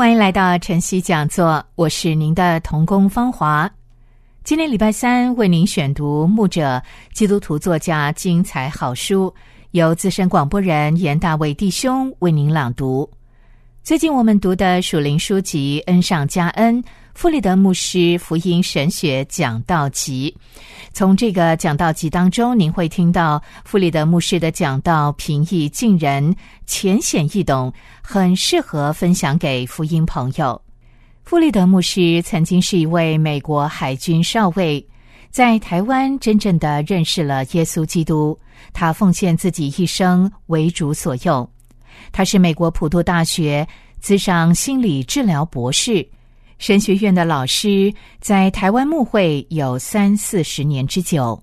欢迎来到晨曦讲座，我是您的童工芳华。今天礼拜三为您选读牧者基督徒作家精彩好书，由资深广播人严大卫弟兄为您朗读。最近我们读的属灵书籍《恩上加恩》，弗里德牧师福音神学讲道集。从这个讲道集当中，您会听到弗里德牧师的讲道平易近人、浅显易懂，很适合分享给福音朋友。弗里德牧师曾经是一位美国海军少尉，在台湾真正的认识了耶稣基督。他奉献自己一生为主所用。他是美国普渡大学资商心理治疗博士，神学院的老师，在台湾牧会有三四十年之久。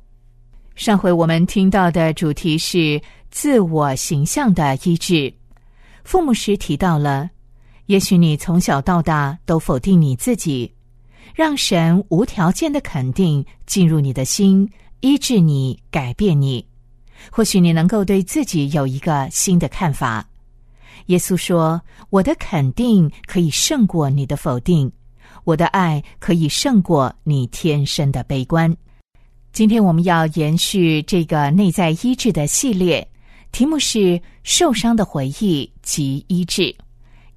上回我们听到的主题是自我形象的医治。父母时提到了。也许你从小到大都否定你自己，让神无条件的肯定进入你的心，医治你，改变你。或许你能够对自己有一个新的看法。耶稣说：“我的肯定可以胜过你的否定，我的爱可以胜过你天生的悲观。”今天我们要延续这个内在医治的系列，题目是“受伤的回忆及医治”。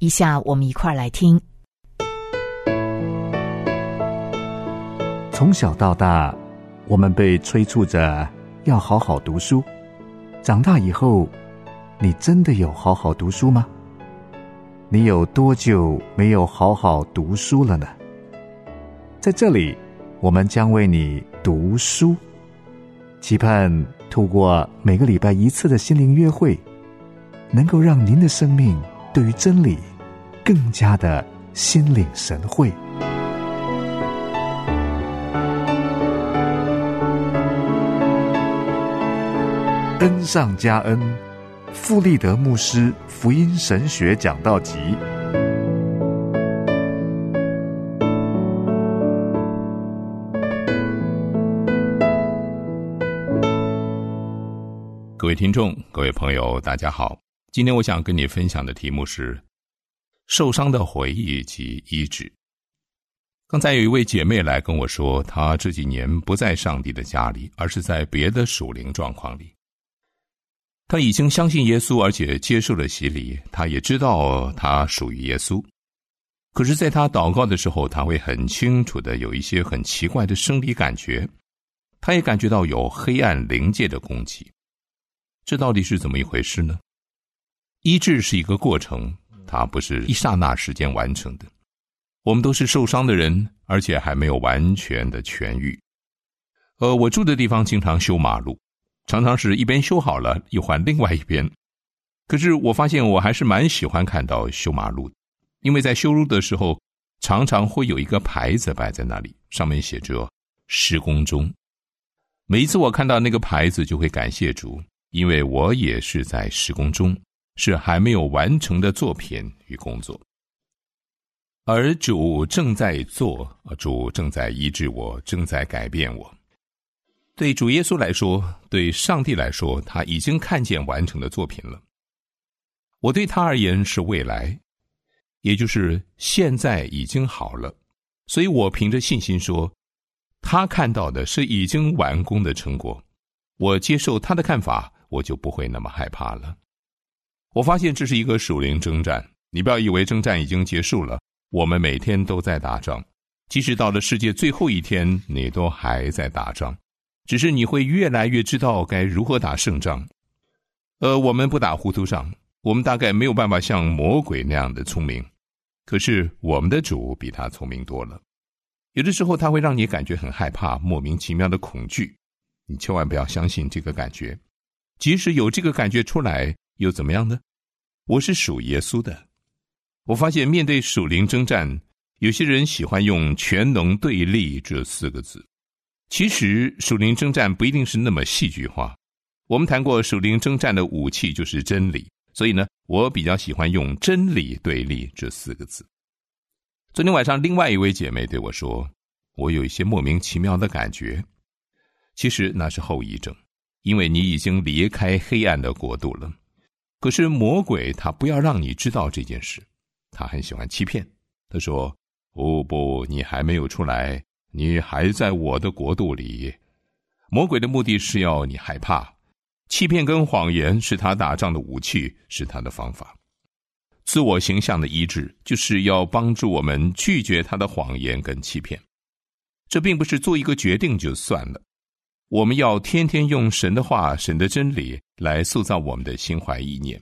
以下我们一块儿来听。从小到大，我们被催促着要好好读书。长大以后，你真的有好好读书吗？你有多久没有好好读书了呢？在这里，我们将为你读书，期盼透过每个礼拜一次的心灵约会，能够让您的生命对于真理。更加的心领神会，恩上加恩，富利德牧师福音神学讲道集。各位听众，各位朋友，大家好。今天我想跟你分享的题目是。受伤的回忆及医治。刚才有一位姐妹来跟我说，她这几年不在上帝的家里，而是在别的属灵状况里。他已经相信耶稣，而且接受了洗礼。他也知道他属于耶稣，可是，在他祷告的时候，他会很清楚的有一些很奇怪的生理感觉。他也感觉到有黑暗灵界的攻击。这到底是怎么一回事呢？医治是一个过程。它不是一刹那时间完成的，我们都是受伤的人，而且还没有完全的痊愈。呃，我住的地方经常修马路，常常是一边修好了又换另外一边。可是我发现我还是蛮喜欢看到修马路，因为在修路的时候，常常会有一个牌子摆在那里，上面写着“施工中”。每一次我看到那个牌子，就会感谢主，因为我也是在施工中。是还没有完成的作品与工作，而主正在做，主正在医治我，正在改变我。对主耶稣来说，对上帝来说，他已经看见完成的作品了。我对他而言是未来，也就是现在已经好了，所以我凭着信心说，他看到的是已经完工的成果。我接受他的看法，我就不会那么害怕了。我发现这是一个属灵征战，你不要以为征战已经结束了。我们每天都在打仗，即使到了世界最后一天，你都还在打仗。只是你会越来越知道该如何打胜仗。呃，我们不打糊涂仗，我们大概没有办法像魔鬼那样的聪明，可是我们的主比他聪明多了。有的时候他会让你感觉很害怕，莫名其妙的恐惧，你千万不要相信这个感觉。即使有这个感觉出来。又怎么样呢？我是属耶稣的。我发现面对属灵征战，有些人喜欢用“全能对立”这四个字。其实属灵征战不一定是那么戏剧化。我们谈过属灵征战的武器就是真理，所以呢，我比较喜欢用“真理对立”这四个字。昨天晚上，另外一位姐妹对我说：“我有一些莫名其妙的感觉。”其实那是后遗症，因为你已经离开黑暗的国度了。可是魔鬼他不要让你知道这件事，他很喜欢欺骗。他说：“哦不，你还没有出来。”你还在我的国度里，魔鬼的目的是要你害怕，欺骗跟谎言是他打仗的武器，是他的方法。自我形象的医治，就是要帮助我们拒绝他的谎言跟欺骗。这并不是做一个决定就算了，我们要天天用神的话、神的真理来塑造我们的心怀意念。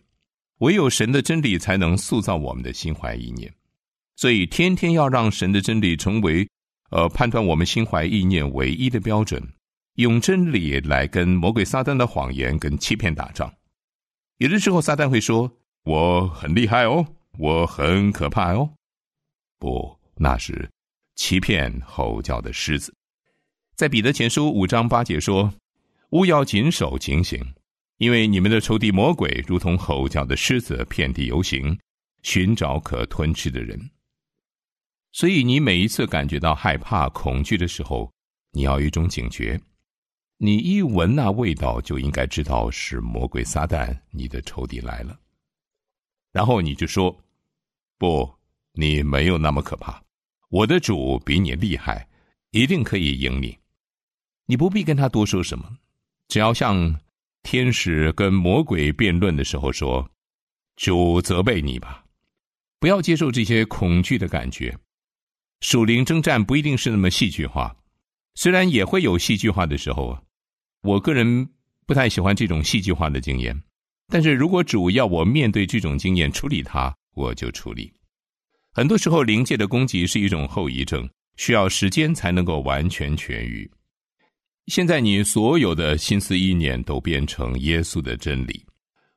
唯有神的真理才能塑造我们的心怀意念，所以天天要让神的真理成为。呃，判断我们心怀意念唯一的标准，用真理来跟魔鬼撒旦的谎言跟欺骗打仗。有的时候，撒旦会说：“我很厉害哦，我很可怕哦。”不，那是欺骗吼叫的狮子。在彼得前书五章八节说：“勿要谨守警醒，因为你们的仇敌魔鬼如同吼叫的狮子，遍地游行，寻找可吞吃的人。”所以，你每一次感觉到害怕、恐惧的时候，你要有一种警觉。你一闻那味道，就应该知道是魔鬼撒旦，你的仇敌来了。然后你就说：“不，你没有那么可怕，我的主比你厉害，一定可以赢你。”你不必跟他多说什么，只要像天使跟魔鬼辩论的时候说：“主责备你吧。”不要接受这些恐惧的感觉。属灵征战不一定是那么戏剧化，虽然也会有戏剧化的时候啊。我个人不太喜欢这种戏剧化的经验，但是如果主要我面对这种经验处理它，我就处理。很多时候灵界的攻击是一种后遗症，需要时间才能够完全痊愈。现在你所有的心思意念都变成耶稣的真理，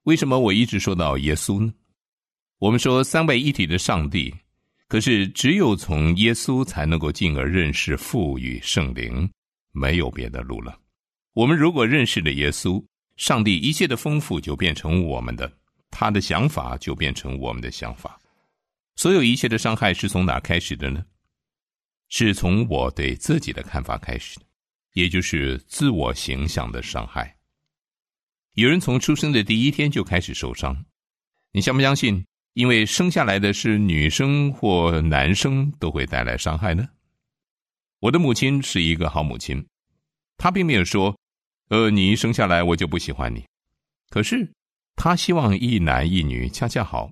为什么我一直说到耶稣呢？我们说三位一体的上帝。可是，只有从耶稣才能够进而认识父与圣灵，没有别的路了。我们如果认识了耶稣，上帝一切的丰富就变成我们的，他的想法就变成我们的想法。所有一切的伤害是从哪开始的呢？是从我对自己的看法开始的，也就是自我形象的伤害。有人从出生的第一天就开始受伤，你相不相信？因为生下来的是女生或男生，都会带来伤害呢。我的母亲是一个好母亲，她并没有说：“呃，你一生下来我就不喜欢你。”可是她希望一男一女恰恰好，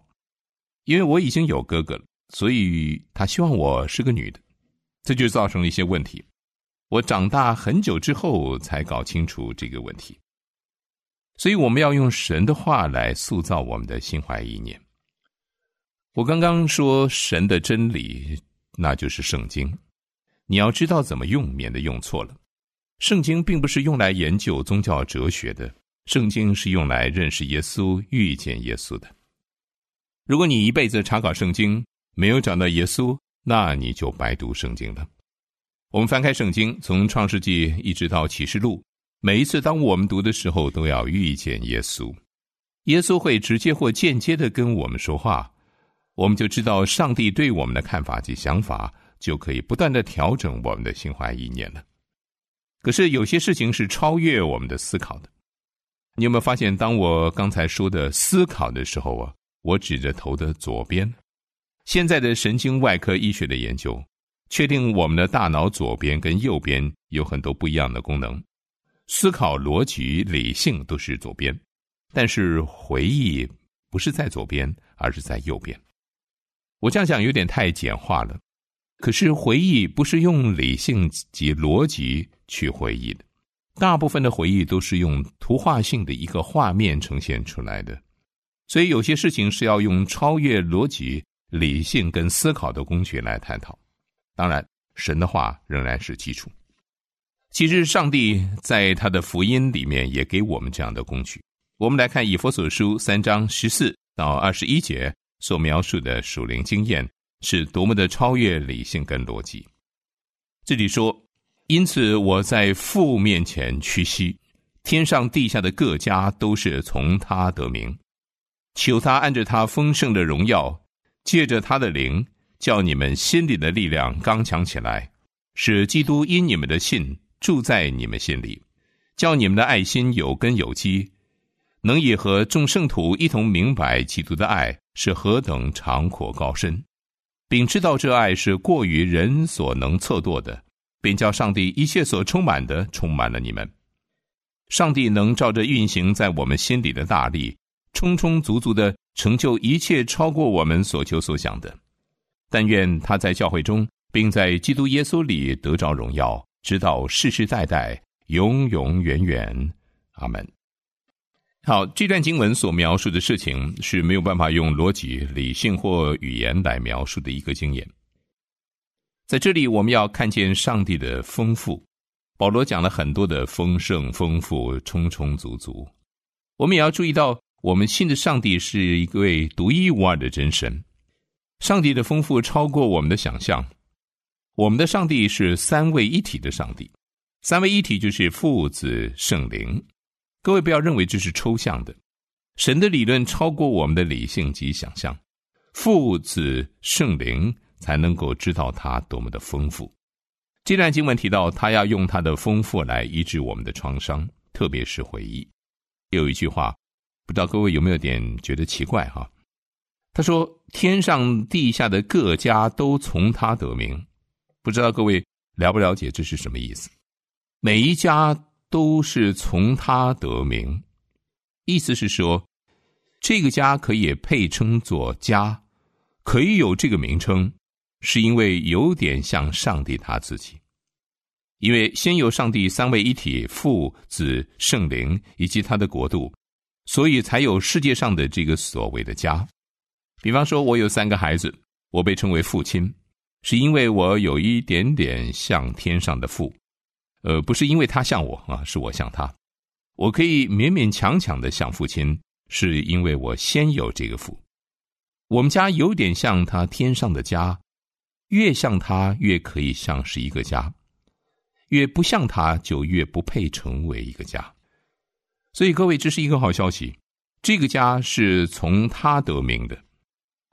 因为我已经有哥哥了，所以她希望我是个女的，这就造成了一些问题。我长大很久之后才搞清楚这个问题，所以我们要用神的话来塑造我们的心怀意念。我刚刚说神的真理，那就是圣经。你要知道怎么用，免得用错了。圣经并不是用来研究宗教哲学的，圣经是用来认识耶稣、遇见耶稣的。如果你一辈子查考圣经，没有找到耶稣，那你就白读圣经了。我们翻开圣经，从创世纪一直到启示录，每一次当我们读的时候，都要遇见耶稣。耶稣会直接或间接的跟我们说话。我们就知道上帝对我们的看法及想法，就可以不断的调整我们的心怀意念了。可是有些事情是超越我们的思考的。你有没有发现，当我刚才说的思考的时候啊，我指着头的左边。现在的神经外科医学的研究，确定我们的大脑左边跟右边有很多不一样的功能。思考、逻辑、理性都是左边，但是回忆不是在左边，而是在右边。我这样讲有点太简化了，可是回忆不是用理性及逻辑去回忆的，大部分的回忆都是用图画性的一个画面呈现出来的，所以有些事情是要用超越逻辑、理性跟思考的工具来探讨。当然，神的话仍然是基础。其实，上帝在他的福音里面也给我们这样的工具。我们来看以佛所书三章十四到二十一节所描述的属灵经验，是多么的超越理性跟逻辑。这里说，因此我在父面前屈膝，天上地下的各家都是从他得名，求他按着他丰盛的荣耀，借着他的灵，叫你们心里的力量刚强起来，使基督因你们的信住在你们心里，叫你们的爱心有根有基。能以和众圣徒一同明白基督的爱是何等长阔高深，并知道这爱是过于人所能测度的，并叫上帝一切所充满的充满了你们。上帝能照着运行在我们心里的大力，充充足足的成就一切超过我们所求所想的。但愿他在教会中，并在基督耶稣里得着荣耀，直到世世代代，永永远远。阿门。好，这段经文所描述的事情是没有办法用逻辑、理性或语言来描述的一个经验。在这里，我们要看见上帝的丰富。保罗讲了很多的丰盛、丰富、充充足足。我们也要注意到，我们信的上帝是一位独一无二的真神。上帝的丰富超过我们的想象。我们的上帝是三位一体的上帝，三位一体就是父、子、圣灵。各位不要认为这是抽象的，神的理论超过我们的理性及想象，父子圣灵才能够知道他多么的丰富。这段经文提到，他要用他的丰富来医治我们的创伤，特别是回忆。有一句话，不知道各位有没有点觉得奇怪哈？他说：“天上地下的各家都从他得名。”不知道各位了不了解这是什么意思？每一家。都是从他得名，意思是说，这个家可以配称作家，可以有这个名称，是因为有点像上帝他自己，因为先有上帝三位一体，父、子、圣灵以及他的国度，所以才有世界上的这个所谓的家。比方说，我有三个孩子，我被称为父亲，是因为我有一点点像天上的父。呃，不是因为他像我啊，是我像他。我可以勉勉强强的像父亲，是因为我先有这个福。我们家有点像他天上的家，越像他越可以像是一个家，越不像他就越不配成为一个家。所以各位，这是一个好消息，这个家是从他得名的。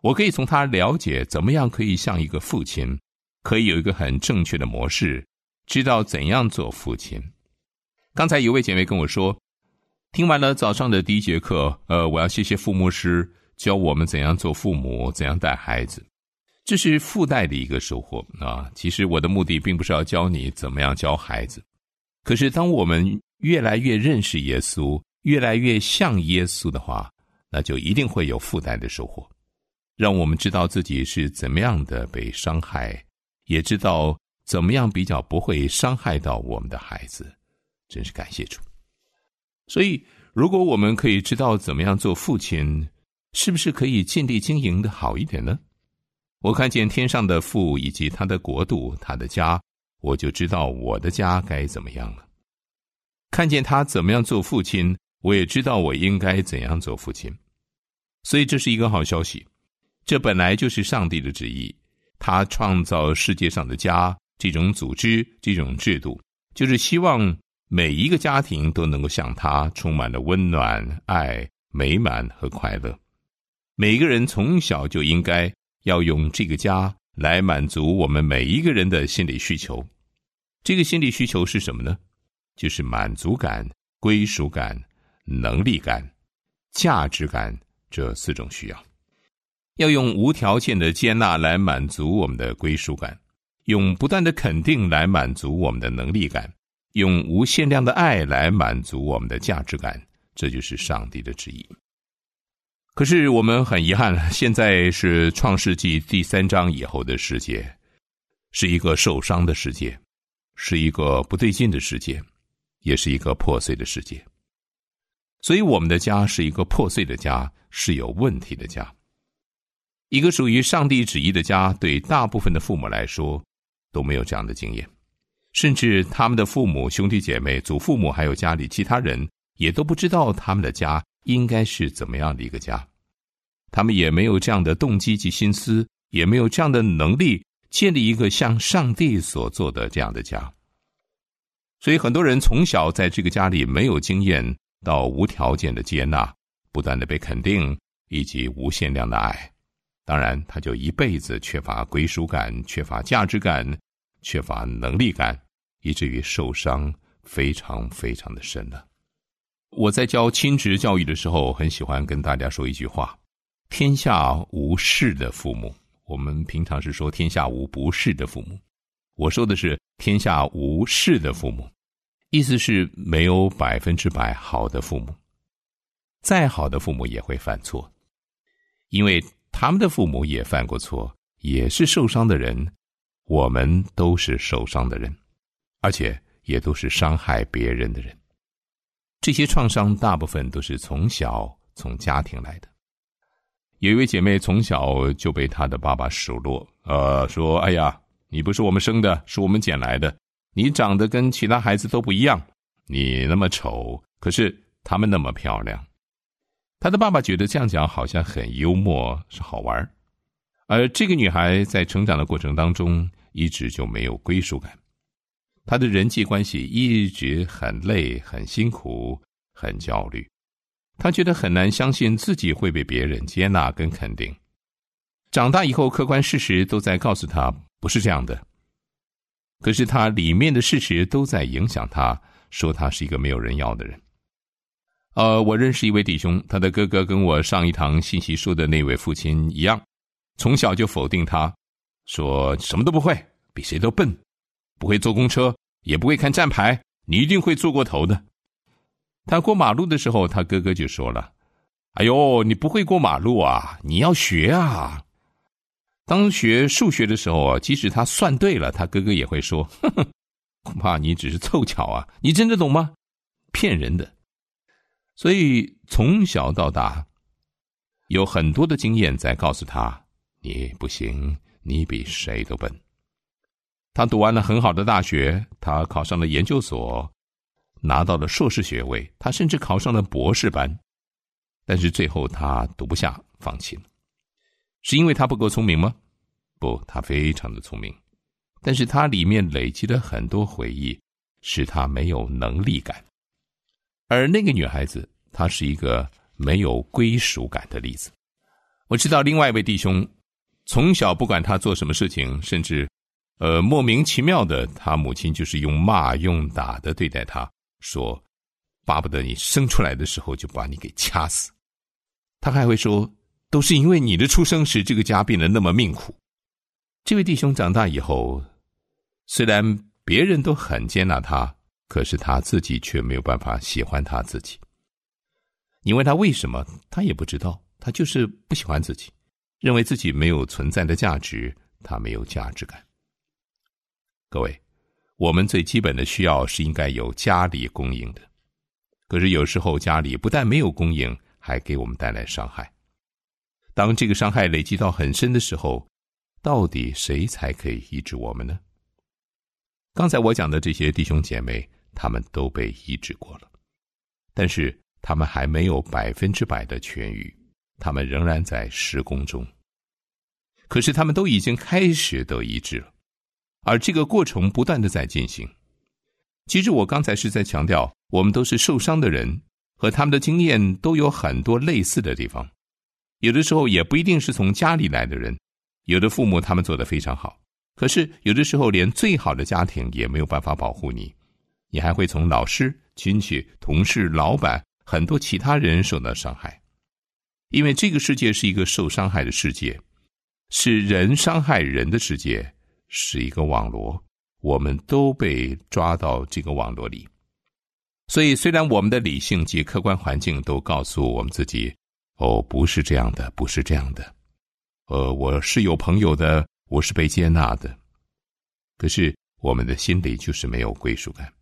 我可以从他了解怎么样可以像一个父亲，可以有一个很正确的模式。知道怎样做父亲。刚才有位姐妹跟我说，听完了早上的第一节课，呃，我要谢谢父母师教我们怎样做父母，怎样带孩子，这是附带的一个收获啊。其实我的目的并不是要教你怎么样教孩子，可是当我们越来越认识耶稣，越来越像耶稣的话，那就一定会有附带的收获，让我们知道自己是怎么样的被伤害，也知道。怎么样比较不会伤害到我们的孩子？真是感谢主。所以，如果我们可以知道怎么样做父亲，是不是可以尽力经营的好一点呢？我看见天上的父以及他的国度、他的家，我就知道我的家该怎么样了。看见他怎么样做父亲，我也知道我应该怎样做父亲。所以，这是一个好消息。这本来就是上帝的旨意，他创造世界上的家。这种组织、这种制度，就是希望每一个家庭都能够像他，充满了温暖、爱、美满和快乐。每个人从小就应该要用这个家来满足我们每一个人的心理需求。这个心理需求是什么呢？就是满足感、归属感、能力感、价值感这四种需要。要用无条件的接纳来满足我们的归属感。用不断的肯定来满足我们的能力感，用无限量的爱来满足我们的价值感，这就是上帝的旨意。可是我们很遗憾，现在是创世纪第三章以后的世界，是一个受伤的世界，是一个不对劲的世界，也是一个破碎的世界。所以，我们的家是一个破碎的家，是有问题的家。一个属于上帝旨意的家，对大部分的父母来说。都没有这样的经验，甚至他们的父母、兄弟姐妹、祖父母，还有家里其他人，也都不知道他们的家应该是怎么样的一个家。他们也没有这样的动机及心思，也没有这样的能力建立一个像上帝所做的这样的家。所以，很多人从小在这个家里没有经验到无条件的接纳，不断的被肯定，以及无限量的爱。当然，他就一辈子缺乏归属感，缺乏价值感，缺乏能力感，以至于受伤非常非常的深了。我在教亲职教育的时候，很喜欢跟大家说一句话：“天下无事的父母。”我们平常是说“天下无不是的父母”，我说的是“天下无事的父母”，意思是没有百分之百好的父母，再好的父母也会犯错，因为。他们的父母也犯过错，也是受伤的人。我们都是受伤的人，而且也都是伤害别人的人。这些创伤大部分都是从小从家庭来的。有一位姐妹从小就被她的爸爸数落，呃，说：“哎呀，你不是我们生的，是我们捡来的。你长得跟其他孩子都不一样，你那么丑，可是他们那么漂亮。”他的爸爸觉得这样讲好像很幽默，是好玩而这个女孩在成长的过程当中，一直就没有归属感。她的人际关系一直很累、很辛苦、很焦虑。她觉得很难相信自己会被别人接纳跟肯定。长大以后，客观事实都在告诉她不是这样的。可是她里面的事实都在影响她，说她是一个没有人要的人。呃，我认识一位弟兄，他的哥哥跟我上一堂信息说的那位父亲一样，从小就否定他，说什么都不会，比谁都笨，不会坐公车，也不会看站牌，你一定会坐过头的。他过马路的时候，他哥哥就说了：“哎呦，你不会过马路啊，你要学啊。”当学数学的时候啊，即使他算对了，他哥哥也会说：“哼哼，恐怕你只是凑巧啊，你真的懂吗？骗人的。”所以从小到大，有很多的经验在告诉他：你不行，你比谁都笨。他读完了很好的大学，他考上了研究所，拿到了硕士学位，他甚至考上了博士班。但是最后他读不下，放弃了。是因为他不够聪明吗？不，他非常的聪明，但是他里面累积了很多回忆，使他没有能力感。而那个女孩子，她是一个没有归属感的例子。我知道另外一位弟兄，从小不管他做什么事情，甚至，呃，莫名其妙的，他母亲就是用骂、用打的对待他，说，巴不得你生出来的时候就把你给掐死。他还会说，都是因为你的出生使这个家变得那么命苦。这位弟兄长大以后，虽然别人都很接纳他。可是他自己却没有办法喜欢他自己。你问他为什么，他也不知道，他就是不喜欢自己，认为自己没有存在的价值，他没有价值感。各位，我们最基本的需要是应该有家里供应的，可是有时候家里不但没有供应，还给我们带来伤害。当这个伤害累积到很深的时候，到底谁才可以医治我们呢？刚才我讲的这些弟兄姐妹。他们都被医治过了，但是他们还没有百分之百的痊愈，他们仍然在施工中。可是他们都已经开始得医治了，而这个过程不断的在进行。其实我刚才是在强调，我们都是受伤的人，和他们的经验都有很多类似的地方。有的时候也不一定是从家里来的人，有的父母他们做的非常好，可是有的时候连最好的家庭也没有办法保护你。你还会从老师、亲戚、同事、老板很多其他人受到伤害，因为这个世界是一个受伤害的世界，是人伤害人的世界，是一个网络，我们都被抓到这个网络里。所以，虽然我们的理性及客观环境都告诉我们自己：“哦，不是这样的，不是这样的。”呃，我是有朋友的，我是被接纳的，可是我们的心里就是没有归属感。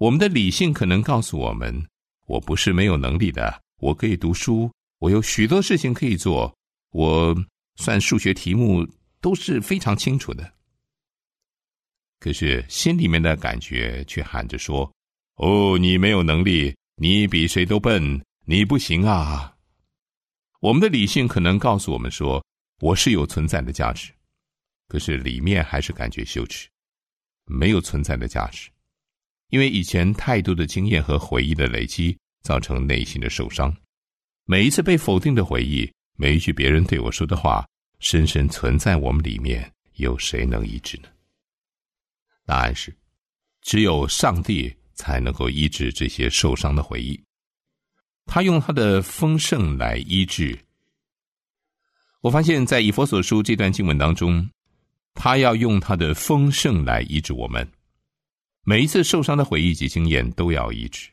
我们的理性可能告诉我们：我不是没有能力的，我可以读书，我有许多事情可以做，我算数学题目都是非常清楚的。可是心里面的感觉却喊着说：“哦，你没有能力，你比谁都笨，你不行啊！”我们的理性可能告诉我们说，我是有存在的价值，可是里面还是感觉羞耻，没有存在的价值，因为以前太多的经验和回忆的累积，造成内心的受伤。每一次被否定的回忆，每一句别人对我说的话，深深存在我们里面，有谁能医治呢？答案是，只有上帝才能够医治这些受伤的回忆。他用他的丰盛来医治。我发现，在以佛所书这段经文当中，他要用他的丰盛来医治我们。每一次受伤的回忆及经验都要医治，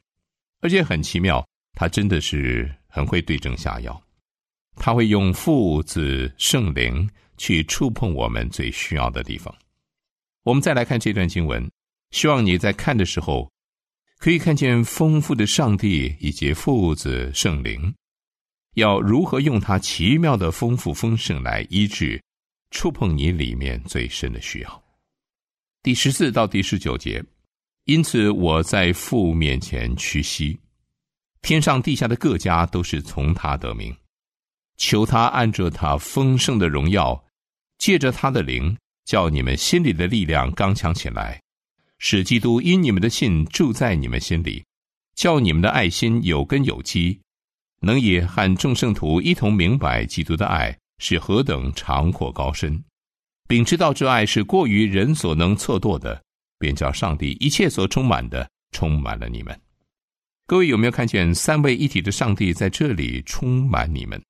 而且很奇妙，他真的是很会对症下药。他会用父子圣灵去触碰我们最需要的地方。我们再来看这段经文，希望你在看的时候。可以看见丰富的上帝以及父子圣灵，要如何用他奇妙的丰富丰盛来医治、触碰你里面最深的需要。第十四到第十九节，因此我在父面前屈膝，天上地下的各家都是从他得名，求他按着他丰盛的荣耀，借着他的灵，叫你们心里的力量刚强起来。使基督因你们的信住在你们心里，叫你们的爱心有根有基，能以和众圣徒一同明白基督的爱是何等长阔高深，并知道这爱是过于人所能测度的，便叫上帝一切所充满的充满了你们。各位有没有看见三位一体的上帝在这里充满你们？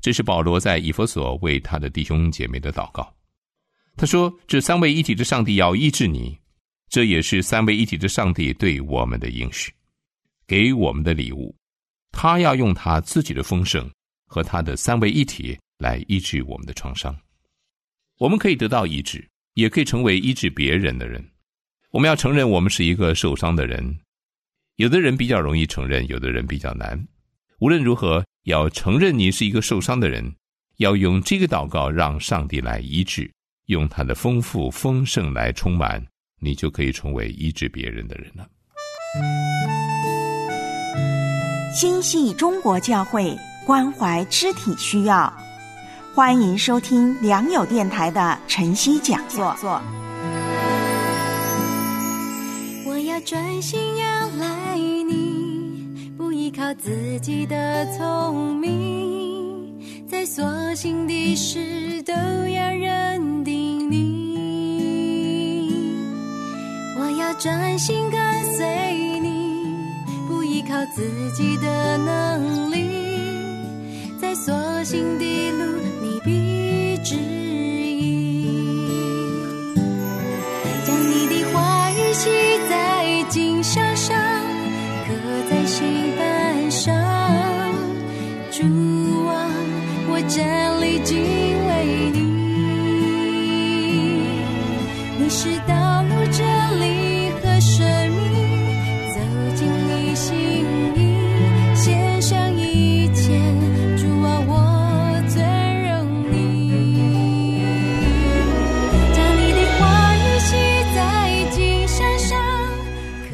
这是保罗在以弗所为他的弟兄姐妹的祷告。他说：“这三位一体的上帝要医治你。”这也是三位一体的上帝对我们的应许，给我们的礼物。他要用他自己的丰盛和他的三位一体来医治我们的创伤。我们可以得到医治，也可以成为医治别人的人。我们要承认我们是一个受伤的人。有的人比较容易承认，有的人比较难。无论如何，要承认你是一个受伤的人，要用这个祷告让上帝来医治，用他的丰富丰盛来充满。你就可以成为医治别人的人了。心系中国教会，关怀肢体需要，欢迎收听良友电台的晨曦讲座。我要专心仰赖你，不依靠自己的聪明，在所幸的事都要认定你。我要专心跟随你，不依靠自己的能力，在所行的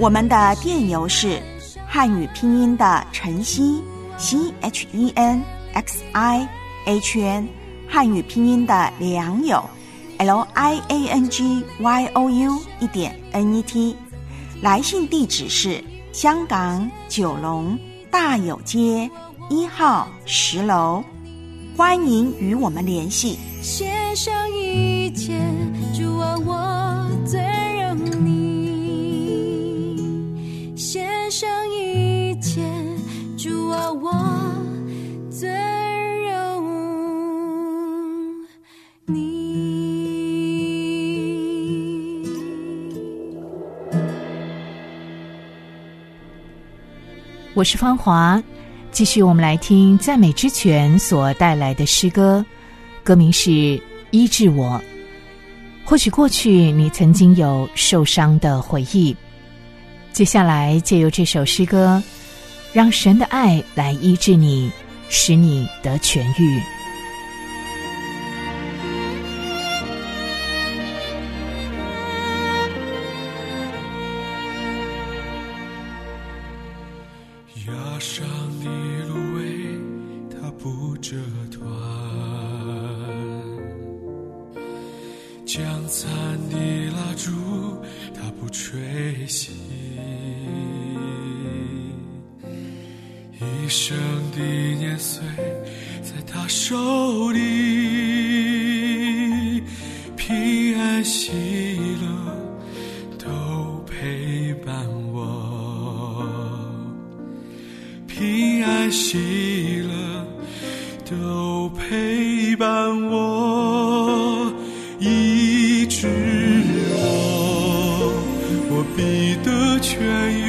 我们的电邮是汉语拼音的晨曦 c h e n x i h n，汉语拼音的良友 l i a n g y o u 一点 n e t，来信地址是香港九龙大有街一号十楼，欢迎与我们联系。献上一切，我是芳华，继续我们来听赞美之泉所带来的诗歌，歌名是《医治我》。或许过去你曾经有受伤的回忆。接下来，借由这首诗歌，让神的爱来医治你，使你得痊愈。我，医治我，我必得痊愈。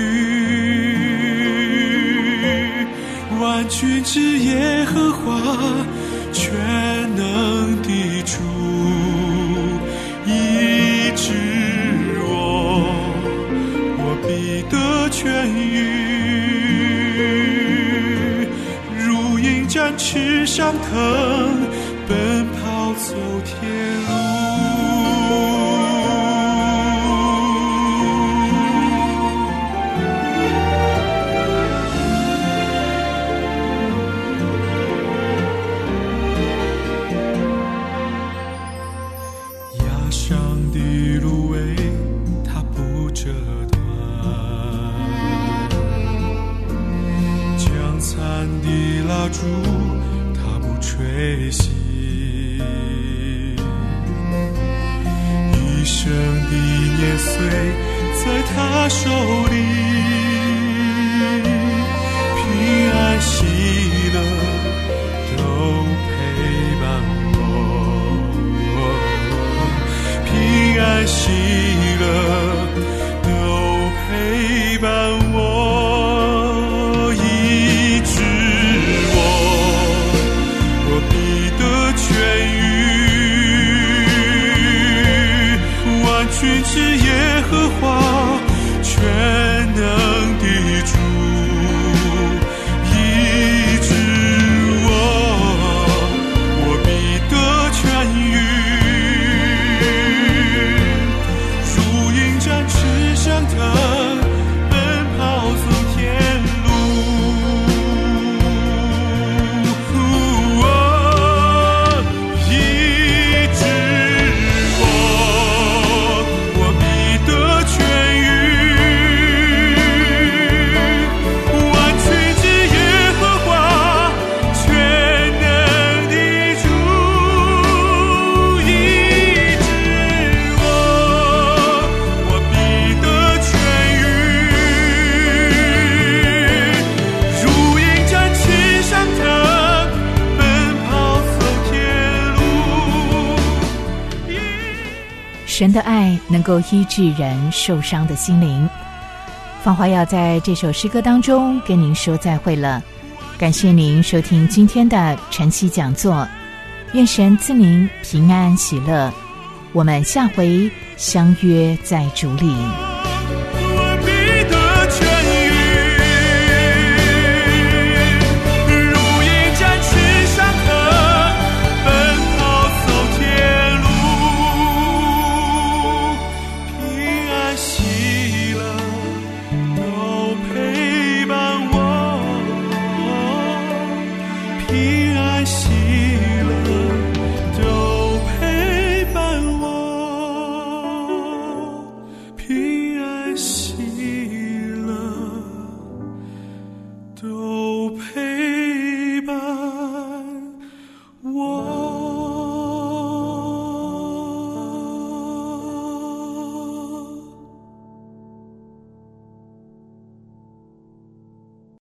万军之耶和华，全能的主，医治我，我必得痊愈。如鹰展翅上腾，奔跑走天路。崖上的芦苇，它不折断；将残的蜡烛，它不吹熄。一生的年岁，在他手里，平安喜乐都陪伴我。平安喜乐能够医治人受伤的心灵。芳华要在这首诗歌当中跟您说再会了，感谢您收听今天的晨曦讲座，愿神赐您平安喜乐，我们下回相约在主里。